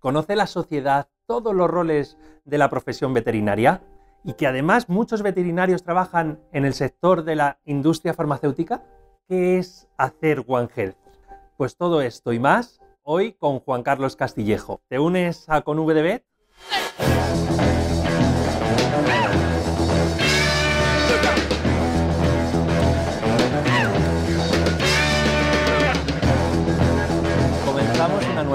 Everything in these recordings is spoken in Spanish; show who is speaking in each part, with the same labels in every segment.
Speaker 1: ¿Conoce la sociedad todos los roles de la profesión veterinaria? Y que además muchos veterinarios trabajan en el sector de la industria farmacéutica. ¿Qué es hacer One Health? Pues todo esto y más hoy con Juan Carlos Castillejo. ¿Te unes a con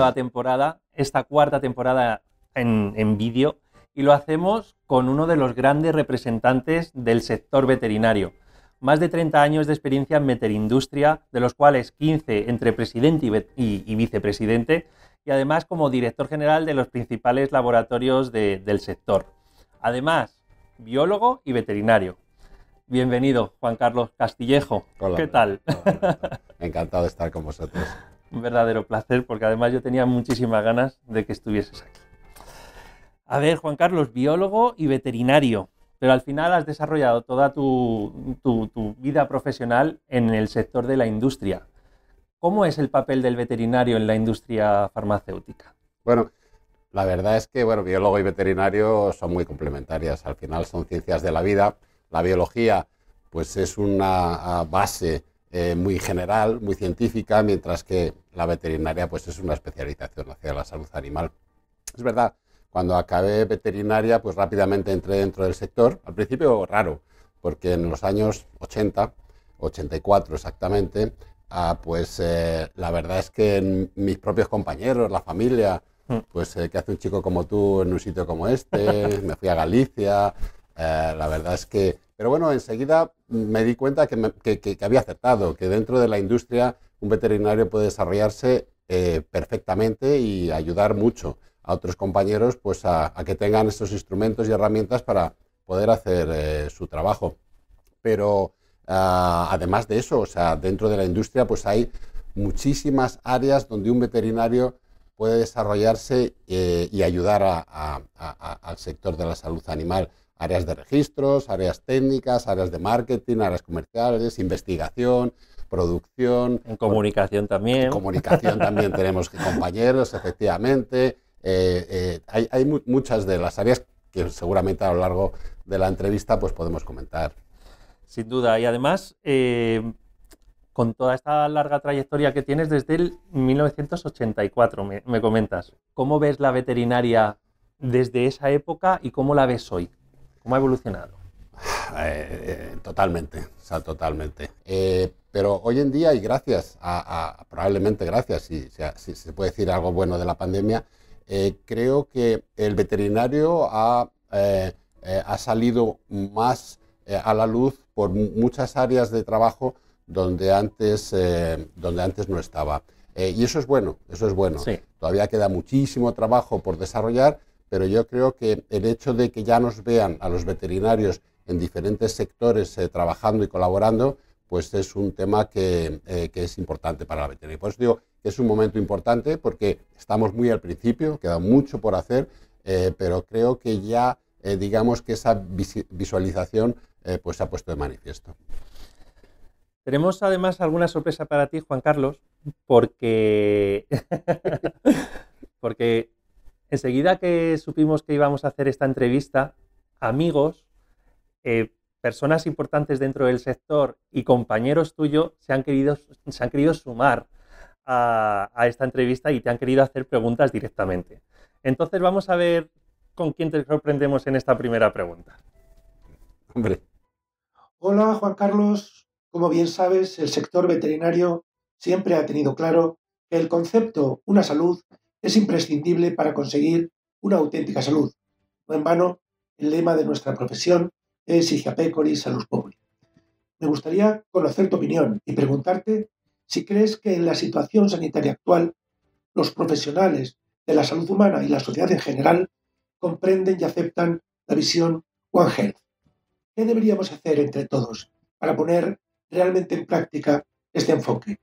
Speaker 1: nueva temporada, esta cuarta temporada en, en vídeo, y lo hacemos con uno de los grandes representantes del sector veterinario. Más de 30 años de experiencia en veterindustria, de los cuales 15 entre presidente y, y vicepresidente, y además como director general de los principales laboratorios de, del sector. Además, biólogo y veterinario. Bienvenido, Juan Carlos Castillejo.
Speaker 2: Hola,
Speaker 1: ¿Qué tal?
Speaker 2: Hola, Encantado de estar con vosotros.
Speaker 1: Un verdadero placer, porque además yo tenía muchísimas ganas de que estuvieses aquí. A ver, Juan Carlos, biólogo y veterinario, pero al final has desarrollado toda tu, vida profesional en el sector de la industria. ¿Cómo es el papel del veterinario en la industria farmacéutica?
Speaker 2: Bueno, la verdad es que bueno, biólogo y veterinario son muy complementarias. Al final son ciencias de la vida. La biología pues es una base eh, muy general, muy científica, mientras que la veterinaria pues es una especialización hacia la salud animal. Es verdad, cuando acabé veterinaria pues rápidamente entré dentro del sector. Al principio raro, porque en los años 80, 84 exactamente, Ah, pues eh, la verdad es que mis propios compañeros, la familia, mm. pues eh, ¿qué hace un chico como tú en un sitio como este? Me fui a Galicia, eh, la verdad es que... Pero bueno, enseguida me di cuenta que, me, que, había acertado, que dentro de la industria un veterinario puede desarrollarse eh, perfectamente y ayudar mucho a otros compañeros pues a, que tengan estos instrumentos y herramientas para poder hacer eh, su trabajo. Pero Uh, además de eso, o sea, dentro de la industria pues hay muchísimas áreas donde un veterinario puede desarrollarse eh, y ayudar a, al sector de la salud animal. Áreas de registros, áreas técnicas, áreas de marketing, áreas comerciales, investigación, producción.
Speaker 1: En comunicación también.
Speaker 2: En comunicación también tenemos compañeros, efectivamente. Eh, eh, hay, hay muchas de las áreas que seguramente a lo largo de la entrevista pues podemos comentar.
Speaker 1: Sin duda. Y además, eh, con toda esta larga trayectoria que tienes desde el 1984, me, me, comentas, ¿cómo ves la veterinaria desde esa época y cómo la ves hoy? ¿Cómo ha evolucionado?
Speaker 2: Eh, totalmente, o sea, totalmente. Eh, pero hoy en día, y gracias a, a probablemente gracias, si, si, se puede decir algo bueno de la pandemia, eh, creo que el veterinario ha, eh, ha salido más eh, a la luz por muchas áreas de trabajo donde antes, eh, donde antes no estaba. Eh, y eso es bueno, eso es bueno.
Speaker 1: Sí.
Speaker 2: Todavía queda muchísimo trabajo por desarrollar, pero yo creo que el hecho de que ya nos vean a los veterinarios en diferentes sectores eh, trabajando y colaborando, pues es un tema que, eh, que, es importante para la veterinaria. Por eso digo que es un momento importante porque estamos muy al principio, queda mucho por hacer, eh, pero creo que ya, digamos que esa visualización pues se ha puesto de manifiesto.
Speaker 1: Tenemos además alguna sorpresa para ti, Juan Carlos, porque, porque enseguida que supimos que íbamos a hacer esta entrevista, amigos, eh, personas importantes dentro del sector y compañeros tuyos se han querido, se han querido sumar a, a esta entrevista y te han querido hacer preguntas directamente. Entonces vamos a ver con quién te sorprendemos en esta primera pregunta.
Speaker 2: Hombre.
Speaker 3: Hola, Juan Carlos. Como bien sabes, el sector veterinario siempre ha tenido claro que el concepto una salud es imprescindible para conseguir una auténtica salud. No en vano, el lema de nuestra profesión es Sigia Pecori Salus Populi. Me gustaría conocer tu opinión y preguntarte si crees que en la situación sanitaria actual los profesionales de la salud humana y la sociedad en general comprenden y aceptan la visión One Health. ¿Qué deberíamos hacer entre todos para poner realmente en práctica este enfoque?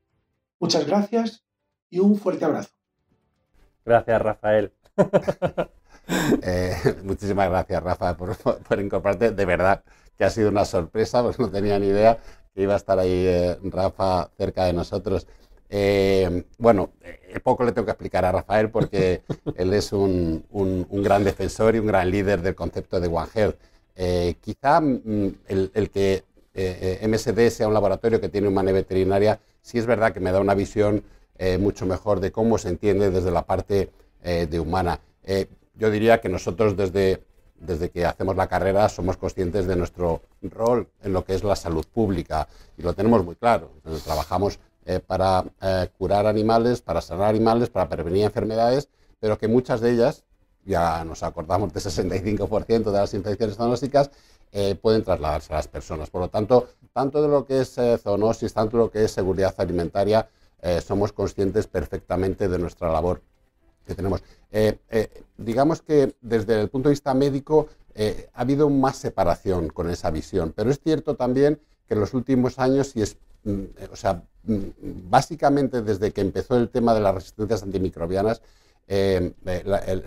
Speaker 3: Muchas gracias y un fuerte abrazo.
Speaker 1: Gracias, Rafael.
Speaker 2: eh, muchísimas gracias, Rafa, por, por, incorporarte. De verdad que ha sido una sorpresa, pues no tenía ni idea que iba a estar ahí eh, Rafa cerca de nosotros. bueno, poco le tengo que explicar a Rafael porque él es un, gran defensor y un gran líder del concepto de One Health. quizá mm, el, que MSD sea un laboratorio que tiene una veterinaria, sí es verdad que me da una visión mucho mejor de cómo se entiende desde la parte de humana. yo diría que nosotros desde desde que hacemos la carrera somos conscientes de nuestro rol en lo que es la salud pública y lo tenemos muy claro. Trabajamos eh, para eh, curar animales, para sanar animales, para prevenir enfermedades, pero que muchas de ellas, ya nos acordamos de 65% de las infecciones zoonósticas, eh, pueden trasladarse a las personas. Por lo tanto, tanto de lo que es zoonosis, tanto de lo que es seguridad alimentaria, somos conscientes perfectamente de nuestra labor que tenemos. Eh, eh, digamos que desde el punto de vista médico eh, ha habido más separación con esa visión, pero es cierto también que en los últimos años, y es, mm, o sea, mm, básicamente desde que empezó el tema de las resistencias antimicrobianas,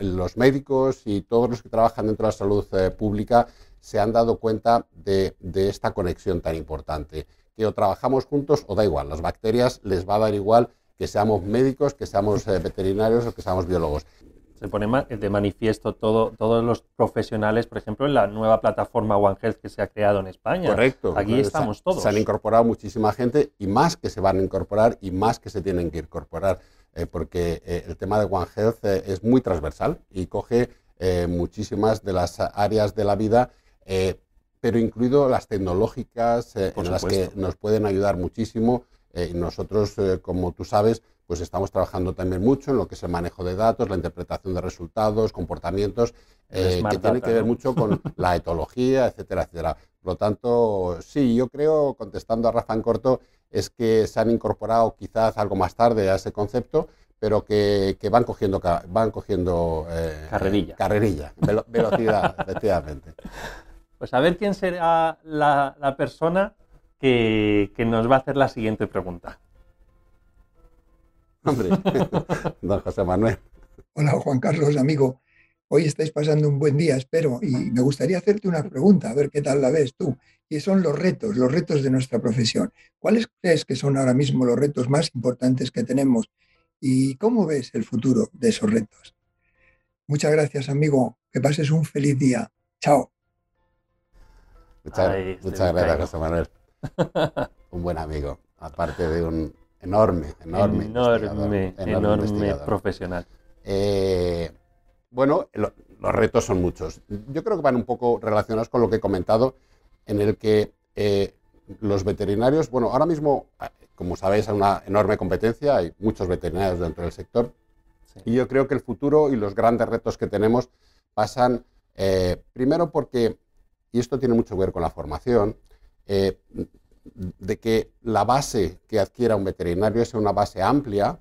Speaker 2: los médicos y todos los que trabajan dentro de la salud pública se han dado cuenta de esta conexión tan importante, que o trabajamos juntos o da igual, las bacterias les va a dar igual que seamos médicos, que seamos eh, veterinarios o que seamos biólogos.
Speaker 1: Se pone de manifiesto todo, todos los profesionales, por ejemplo, en la nueva plataforma One Health que se ha creado en España.
Speaker 2: Correcto.
Speaker 1: Aquí estamos todos.
Speaker 2: Se han incorporado muchísima gente y más que se van a incorporar y más que se tienen que incorporar, eh, porque eh, el tema de One Health es muy transversal y coge muchísimas de las áreas de la vida pero incluido las tecnológicas en las que nos pueden ayudar muchísimo eh, nosotros, eh, como tú sabes, pues estamos trabajando también mucho en lo que es el manejo de datos, la interpretación de resultados, comportamientos, eh, que tiene que ver mucho con la etología, etcétera, etcétera. Por lo tanto, sí, yo creo, contestando a Rafa en corto, es que se han incorporado quizás algo más tarde a ese concepto, pero que, van cogiendo, van cogiendo
Speaker 1: carrerilla,
Speaker 2: carrerilla velocidad, efectivamente.
Speaker 1: Pues a ver quién será la, la persona que, nos va a hacer la siguiente pregunta.
Speaker 2: Hombre, don José Manuel.
Speaker 4: Hola, Juan Carlos, amigo. Hoy estáis pasando un buen día, espero, y me gustaría hacerte una pregunta, a ver qué tal la ves tú. Y son los retos, los retos de nuestra profesión. ¿Cuáles crees que son ahora mismo los retos más importantes que tenemos? ¿Y cómo ves el futuro de esos retos? Muchas gracias, amigo. Que pases un feliz día. Chao.
Speaker 2: Muchas, gracias, José Manuel. un buen amigo, aparte de un enorme, enorme,
Speaker 1: enorme, enorme, profesional.
Speaker 2: Eh, bueno, los retos son muchos. Yo creo que van un poco relacionados con lo que he comentado, en el que eh, los veterinarios, bueno, ahora mismo, como sabéis, hay una enorme competencia, hay muchos veterinarios dentro del sector, y yo creo que el futuro y los grandes retos que tenemos pasan, eh, primero porque, y esto tiene mucho que ver con la formación, eh, de que la base que adquiera un veterinario sea una base amplia,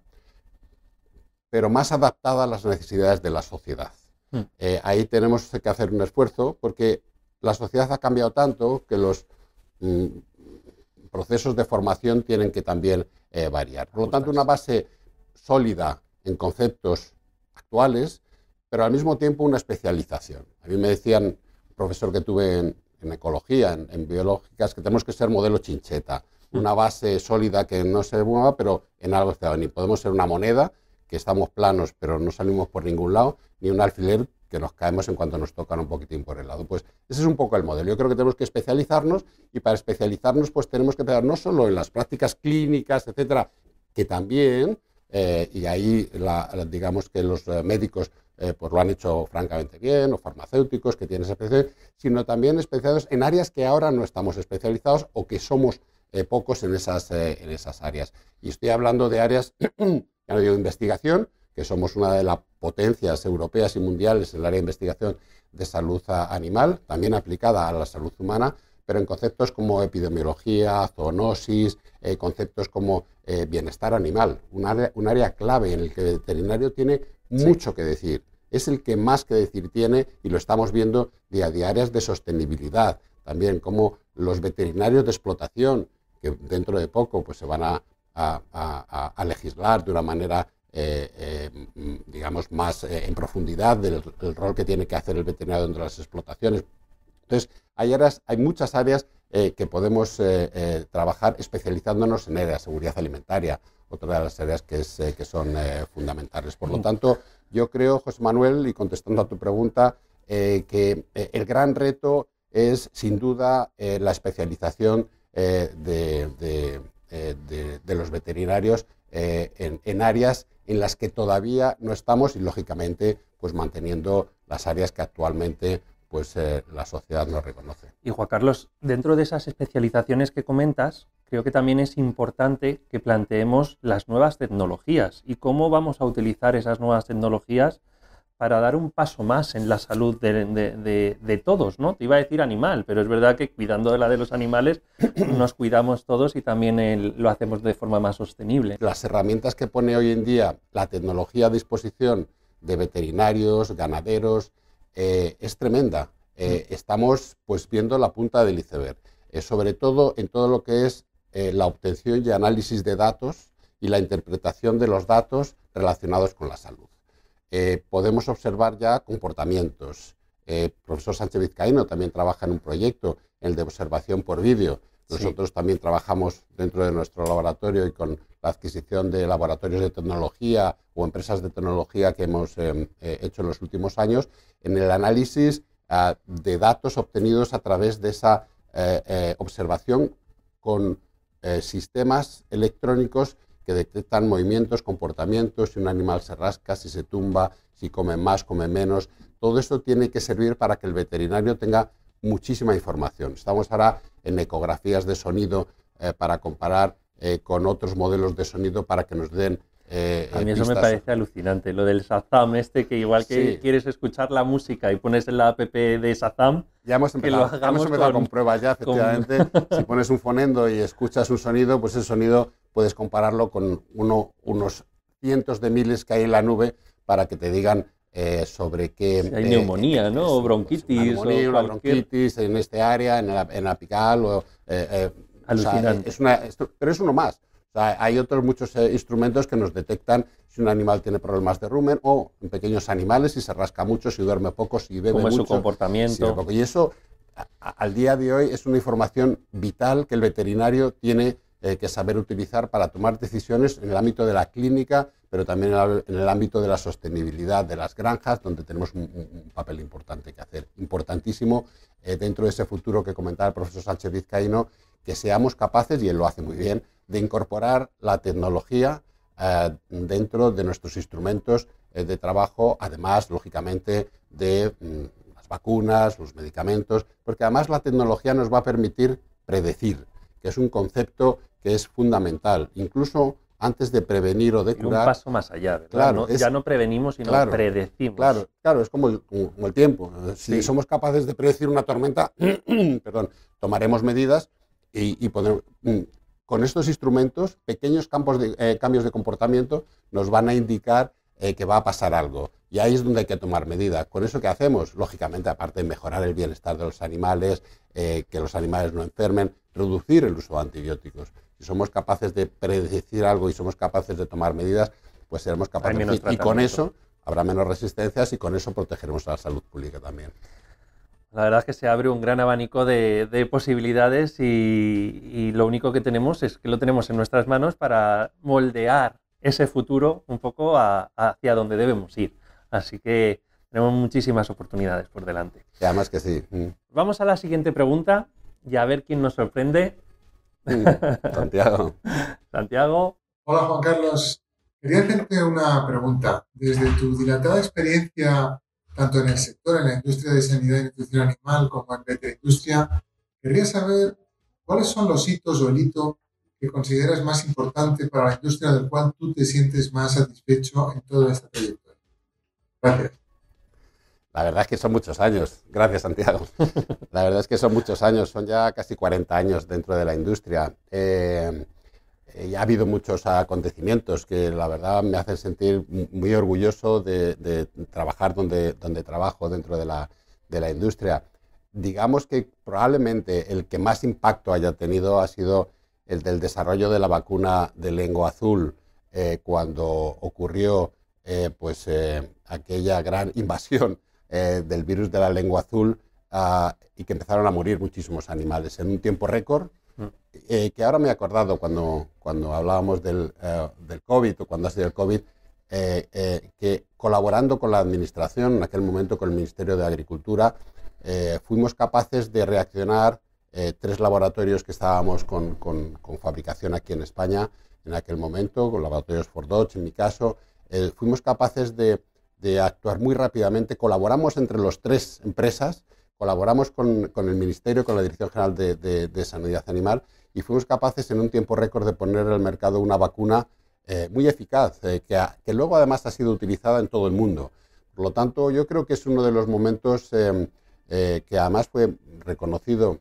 Speaker 2: pero más adaptada a las necesidades de la sociedad. Hmm. Eh, ahí tenemos que hacer un esfuerzo porque la sociedad ha cambiado tanto que los mm, procesos de formación tienen que también eh, variar. Por lo tanto, una base sólida en conceptos actuales, pero al mismo tiempo una especialización. A mí me decían, profesor que tuve en, en ecología, en, biológicas, que tenemos que ser modelo chincheta, una base sólida que no se mueva, pero en algo está. Ni podemos ser una moneda, que estamos planos, pero no salimos por ningún lado, ni un alfiler que nos caemos en cuanto nos tocan un poquitín por el lado. Pues ese es un poco el modelo. Yo creo que tenemos que especializarnos y para especializarnos pues tenemos que empezar no solo en las prácticas clínicas, etcétera, que también, eh, y ahí digamos que los eh, médicos eh, pues lo han hecho francamente bien, o farmacéuticos que tienen esa especialidad, sino también especializados en áreas que ahora no estamos especializados o que somos eh, pocos en esas, eh, en esas áreas. Y estoy hablando de áreas, ya no digo de investigación, que somos una de las potencias europeas y mundiales en el área de investigación de salud animal, también aplicada a la salud humana, pero en conceptos como epidemiología, zoonosis, conceptos como bienestar animal, un área, un área, clave en el que el veterinario tiene mucho que decir es el que más que decir tiene y lo estamos viendo día a día. Áreas de sostenibilidad, también como los veterinarios de explotación, que dentro de poco pues, se van a, legislar de una manera, eh, eh, digamos, más eh, en profundidad del, rol que tiene que hacer el veterinario dentro de las explotaciones. Entonces, hay, áreas, hay muchas áreas que podemos trabajar especializándonos en áreas seguridad alimentaria otra de las áreas que, es, que son fundamentales. Por lo tanto, yo creo, José Manuel, y contestando a tu pregunta, que el gran reto es sin duda la especialización de, los veterinarios en, en áreas en las que todavía no estamos y lógicamente pues manteniendo las áreas que actualmente pues eh, la sociedad no reconoce.
Speaker 1: Y Juan Carlos, dentro de esas especializaciones que comentas, creo que también es importante que planteemos las nuevas tecnologías y cómo vamos a utilizar esas nuevas tecnologías para dar un paso más en la salud de, todos, ¿no? Te iba a decir animal, pero es verdad que cuidando de la de los animales nos cuidamos todos y también lo hacemos de forma más sostenible.
Speaker 2: Las herramientas que pone hoy en día la tecnología a disposición de veterinarios, ganaderos, eh, es tremenda. Eh, mm. estamos pues viendo la punta del iceberg, eh, sobre todo en todo lo que es la obtención y análisis de datos y la interpretación de los datos relacionados con la salud. podemos observar ya comportamientos. el profesor Sánchez Vizcaíno también trabaja en un proyecto, el de observación por vídeo. Nosotros también trabajamos dentro de nuestro laboratorio y con la adquisición de laboratorios de tecnología o empresas de tecnología que hemos eh, eh, hecho en los últimos años, en el análisis ah, de datos obtenidos a través de esa eh, observación con sistemas electrónicos que detectan movimientos, comportamientos, si un animal se rasca, si se tumba, si come más, come menos. Todo eso tiene que servir para que el veterinario tenga muchísima información. Estamos ahora en ecografías de sonido para comparar eh, con otros modelos de sonido para que nos den...
Speaker 1: Eh, a mí eso me parece alucinante, lo del Sazam este, que igual que quieres escuchar la música y pones en la app de Sazam,
Speaker 2: ya hemos empezado, que lo hagamos con, pruebas ya, efectivamente. si pones un fonendo y escuchas un sonido, pues ese sonido puedes compararlo con uno, unos cientos de miles que hay en la nube para que te digan eh, sobre qué...
Speaker 1: hay neumonía, ¿no? O bronquitis.
Speaker 2: Neumonía, o bronquitis en este área, en la, en apical, o es una, pero es uno más. Hay otros muchos eh, instrumentos que nos detectan si un animal tiene problemas de rumen o en pequeños animales, si se rasca mucho, si duerme poco, si bebe mucho.
Speaker 1: su comportamiento.
Speaker 2: Y eso, al día de hoy, es una información vital que el veterinario tiene eh, que saber utilizar para tomar decisiones en el ámbito de la clínica, pero también en el ámbito de la sostenibilidad de las granjas, donde tenemos un, papel importante que hacer. Importantísimo eh, dentro de ese futuro que comentaba el profesor Sánchez Vizcaíno, que seamos capaces, y él lo hace muy bien, de incorporar la tecnología eh, dentro de nuestros instrumentos eh, de trabajo, además, lógicamente, de mm, las vacunas, los medicamentos, porque además la tecnología nos va a permitir predecir, que es un concepto que es fundamental. Incluso antes de prevenir o de curar.
Speaker 1: un paso más allá, ¿verdad? Claro, ya no prevenimos, sino predecimos.
Speaker 2: Claro, claro, es como el, tiempo. Si somos capaces de predecir una tormenta, perdón, tomaremos medidas y, mm, con estos instrumentos, pequeños campos de, eh, cambios de comportamiento nos van a indicar eh, que va a pasar algo. Y ahí es donde hay que tomar medidas. ¿Con eso qué hacemos? Lógicamente, aparte de mejorar el bienestar de los animales, eh, que los animales no enfermen, reducir el uso de antibióticos. Si somos capaces de predecir algo y somos capaces de tomar medidas, pues seremos capaces de... Y con eso habrá menos resistencias y con eso protegeremos a la salud pública también.
Speaker 1: La verdad es que se abre un gran abanico de, posibilidades y, lo único que tenemos es que lo tenemos en nuestras manos para moldear ese futuro un poco hacia donde debemos ir. Así que tenemos muchísimas oportunidades por delante.
Speaker 2: Y además que sí. Mm.
Speaker 1: Vamos a la siguiente pregunta y a ver quién nos sorprende.
Speaker 2: Mm, Santiago.
Speaker 1: Santiago.
Speaker 5: Hola Juan Carlos. Quería hacerte una pregunta. Desde tu dilatada experiencia tanto en el sector, en la industria de sanidad y nutrición animal como en la industria. Querría saber cuáles son los hitos o el hito que consideras más importante para la industria del cual tú te sientes más satisfecho en toda esta trayectoria. Gracias.
Speaker 2: La verdad es que son muchos años. Gracias, Santiago. La verdad es que son muchos años, son ya casi 40 años dentro de la industria. Eh, eh, ha habido muchos acontecimientos que la verdad me hacen sentir muy orgulloso de, trabajar donde, donde trabajo dentro de la, de la, industria. Digamos que probablemente el que más impacto haya tenido ha sido el del desarrollo de la vacuna de lengua azul eh, cuando ocurrió eh, pues, aquella gran invasión del virus de la lengua azul ah, y que empezaron a morir muchísimos animales en un tiempo récord eh, que ahora me he acordado cuando, cuando hablábamos del, eh, del COVID o cuando ha sido el COVID, que colaborando con la Administración, en aquel momento con el Ministerio de Agricultura, fuimos capaces de reaccionar tres laboratorios que estábamos con, con, con, fabricación aquí en España en aquel momento, con laboratorios Ford Dodge en mi caso, fuimos capaces de, de actuar muy rápidamente, colaboramos entre los tres empresas colaboramos con, el Ministerio, con la Dirección General de, Sanidad Animal y fuimos capaces en un tiempo récord de poner en el mercado una vacuna eh, muy eficaz, eh, que, luego además ha sido utilizada en todo el mundo. Por lo tanto, yo creo que es uno de los momentos eh, que además fue reconocido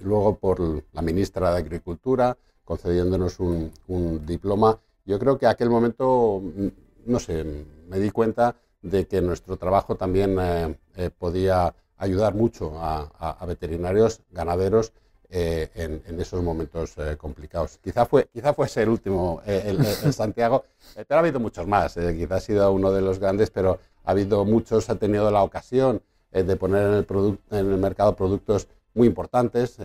Speaker 2: luego por la ministra de Agricultura, concediéndonos un, un diploma. Yo creo que aquel momento, mm, no sé, me di cuenta de que nuestro trabajo también podía ayudar mucho a, veterinarios, ganaderos eh, en, esos momentos eh, complicados. Quizá, fue, quizá fuese el último, eh, el, Santiago, pero ha habido muchos más. quizá ha sido uno de los grandes, pero ha habido muchos, ha tenido la ocasión de poner en el, en el mercado productos muy importantes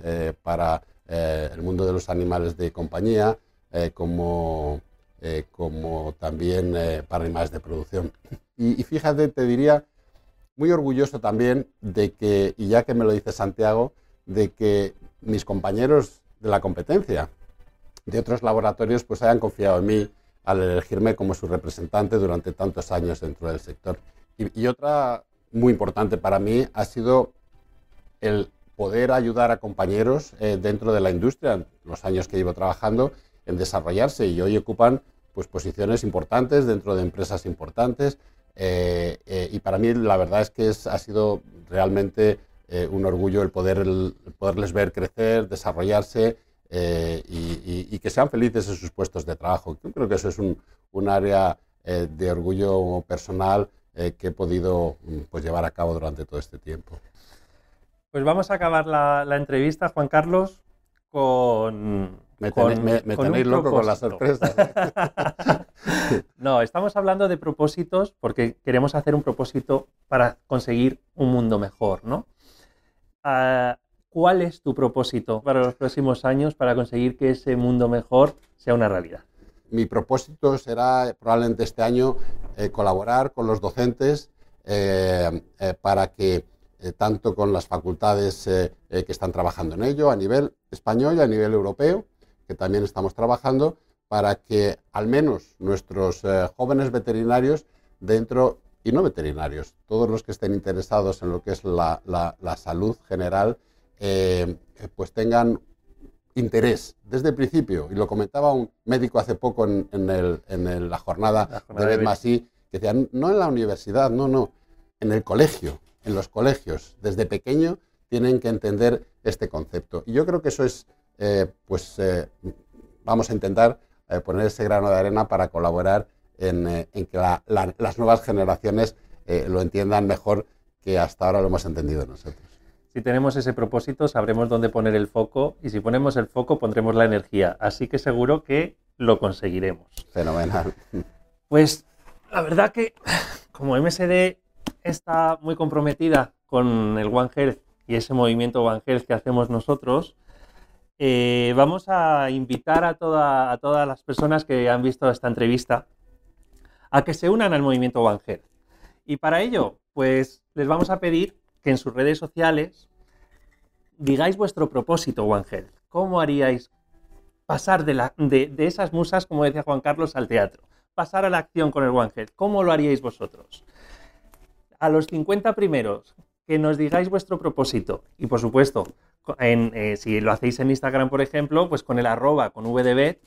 Speaker 2: para el mundo de los animales de compañía, como, como también para animales de producción. Y, y fíjate, te diría muy orgulloso también de que, y ya que me lo dice Santiago, de que mis compañeros de la competencia. De otros laboratorios pues hayan confiado en mí al elegirme como su representante durante tantos años dentro del sector. Y, otra muy importante para mí ha sido el poder ayudar a compañeros eh, dentro de la industria, los años que llevo trabajando, en desarrollarse. Y hoy ocupan pues, posiciones importantes dentro de empresas importantes, eh, eh, y para mí la verdad es que ha sido realmente eh, un orgullo el, poder, poderles ver crecer, desarrollarse y, que sean felices en sus puestos de trabajo. Yo creo que eso es un, un área de orgullo personal que he podido pues, llevar a cabo durante todo este tiempo.
Speaker 1: Pues vamos a acabar la, la entrevista, Juan Carlos, con
Speaker 2: me, tenéis loco con las sorpresas.
Speaker 1: no, estamos hablando de propósitos porque queremos hacer un propósito para conseguir un mundo mejor, ¿no? ¿Cuál es tu propósito para los próximos años para conseguir que ese mundo mejor sea una realidad?
Speaker 2: Mi propósito será probablemente este año eh, colaborar con los docentes eh, eh, para que tanto con las facultades que están trabajando en ello a nivel español y a nivel europeo, que también estamos trabajando para que al menos nuestros jóvenes veterinarios dentro, y no veterinarios, todos los que estén interesados en lo que es la, salud general, eh, pues tengan interés desde el principio. Y lo comentaba un médico hace poco en, la, jornada de Betmasí, que decía, no en la universidad, no, no, en el colegio, en los colegios, desde pequeño tienen que entender este concepto. Y yo creo que eso es eh, pues eh, vamos a intentar poner ese grano de arena para colaborar en, que las nuevas generaciones lo entiendan mejor que hasta ahora lo hemos entendido nosotros.
Speaker 1: Si tenemos ese propósito, sabremos dónde poner el foco y si ponemos el foco, pondremos la energía. Así que seguro que lo conseguiremos.
Speaker 2: Fenomenal.
Speaker 1: Pues la verdad que como MSD está muy comprometida con el One Health y ese movimiento One Health que hacemos nosotros, eh, vamos a invitar a, todas las personas que han visto esta entrevista a que se unan al movimiento One Health. Y para ello, pues les vamos a pedir que en sus redes sociales digáis vuestro propósito One Health. ¿Cómo haríais pasar de, de, esas musas, como decía Juan Carlos, al teatro? Pasar a la acción con el One Health. ¿Cómo lo haríais vosotros? A los 50 primeros, que nos digáis vuestro propósito. Y por supuesto, eh, si lo hacéis en Instagram, por ejemplo, pues con el arroba, con VDB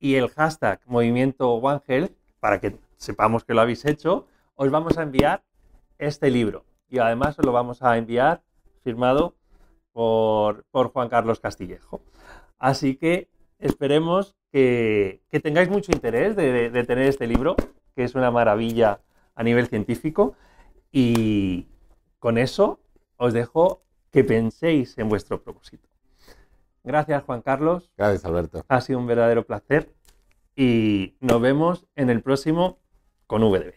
Speaker 1: y el hashtag movimiento One Health, para que sepamos que lo habéis hecho, os vamos a enviar este libro. Y además os lo vamos a enviar firmado por, Juan Carlos Castillejo. Así que esperemos que, tengáis mucho interés de, de, tener este libro, que es una maravilla a nivel científico. Y con eso os dejo que penséis en vuestro propósito. Gracias, Juan Carlos.
Speaker 2: Gracias, Alberto.
Speaker 1: Ha sido un verdadero placer y nos vemos en el próximo con VDB.